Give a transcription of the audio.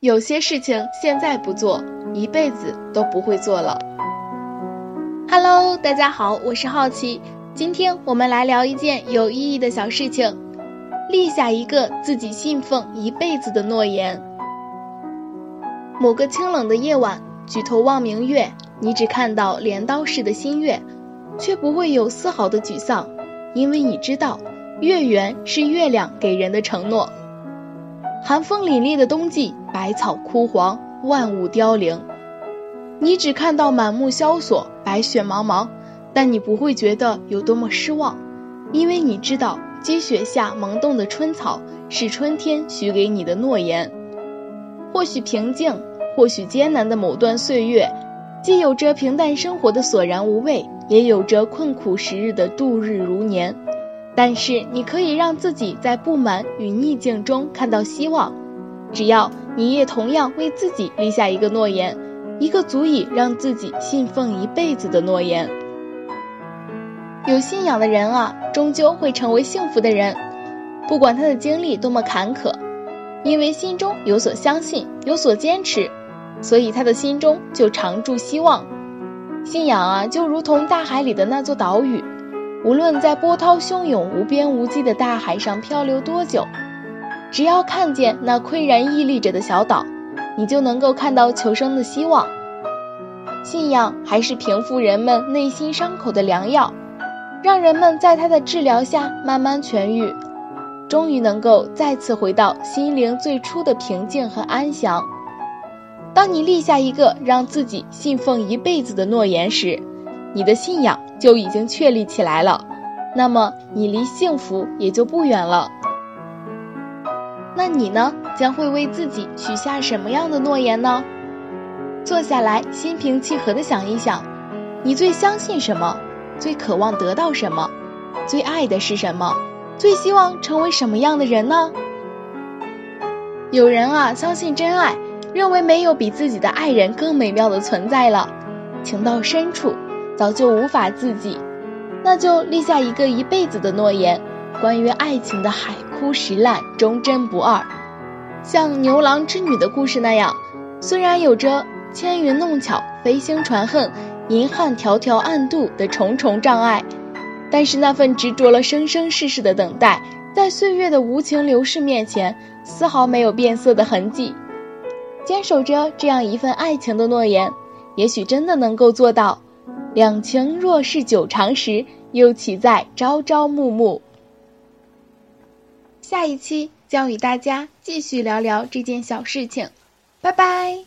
有些事情现在不做，一辈子都不会做了。Hello，大家好，我是好奇，今天我们来聊一件有意义的小事情，立下一个自己信奉一辈子的诺言。某个清冷的夜晚，举头望明月，你只看到镰刀似的新月，却不会有丝毫的沮丧，因为你知道，月圆是月亮给人的承诺。寒风凛冽的冬季，百草枯黄，万物凋零，你只看到满目萧索，白雪茫茫，但你不会觉得有多么失望，因为你知道积雪下萌动的春草是春天许给你的诺言。或许平静，或许艰难的某段岁月，既有着平淡生活的索然无味，也有着困苦时日的度日如年。但是你可以让自己在不满与逆境中看到希望，只要你也同样为自己立下一个诺言，一个足以让自己信奉一辈子的诺言。有信仰的人啊，终究会成为幸福的人，不管他的经历多么坎坷，因为心中有所相信，有所坚持，所以他的心中就常驻希望。信仰啊，就如同大海里的那座岛屿。无论在波涛汹涌、无边无际的大海上漂流多久，只要看见那岿然屹立着的小岛，你就能够看到求生的希望。信仰还是平复人们内心伤口的良药，让人们在它的治疗下慢慢痊愈，终于能够再次回到心灵最初的平静和安详。当你立下一个让自己信奉一辈子的诺言时，你的信仰。就已经确立起来了，那么你离幸福也就不远了。那你呢？将会为自己许下什么样的诺言呢？坐下来，心平气和的想一想，你最相信什么？最渴望得到什么？最爱的是什么？最希望成为什么样的人呢？有人啊，相信真爱，认为没有比自己的爱人更美妙的存在了，情到深处。早就无法自己，那就立下一个一辈子的诺言，关于爱情的海枯石烂，忠贞不二。像牛郎织女的故事那样，虽然有着牵云弄巧、飞星传恨、银汉迢迢暗渡的重重障碍，但是那份执着了生生世世的等待，在岁月的无情流逝面前，丝毫没有变色的痕迹。坚守着这样一份爱情的诺言，也许真的能够做到。两情若是久长时，又岂在朝朝暮暮？下一期将与大家继续聊聊这件小事情，拜拜。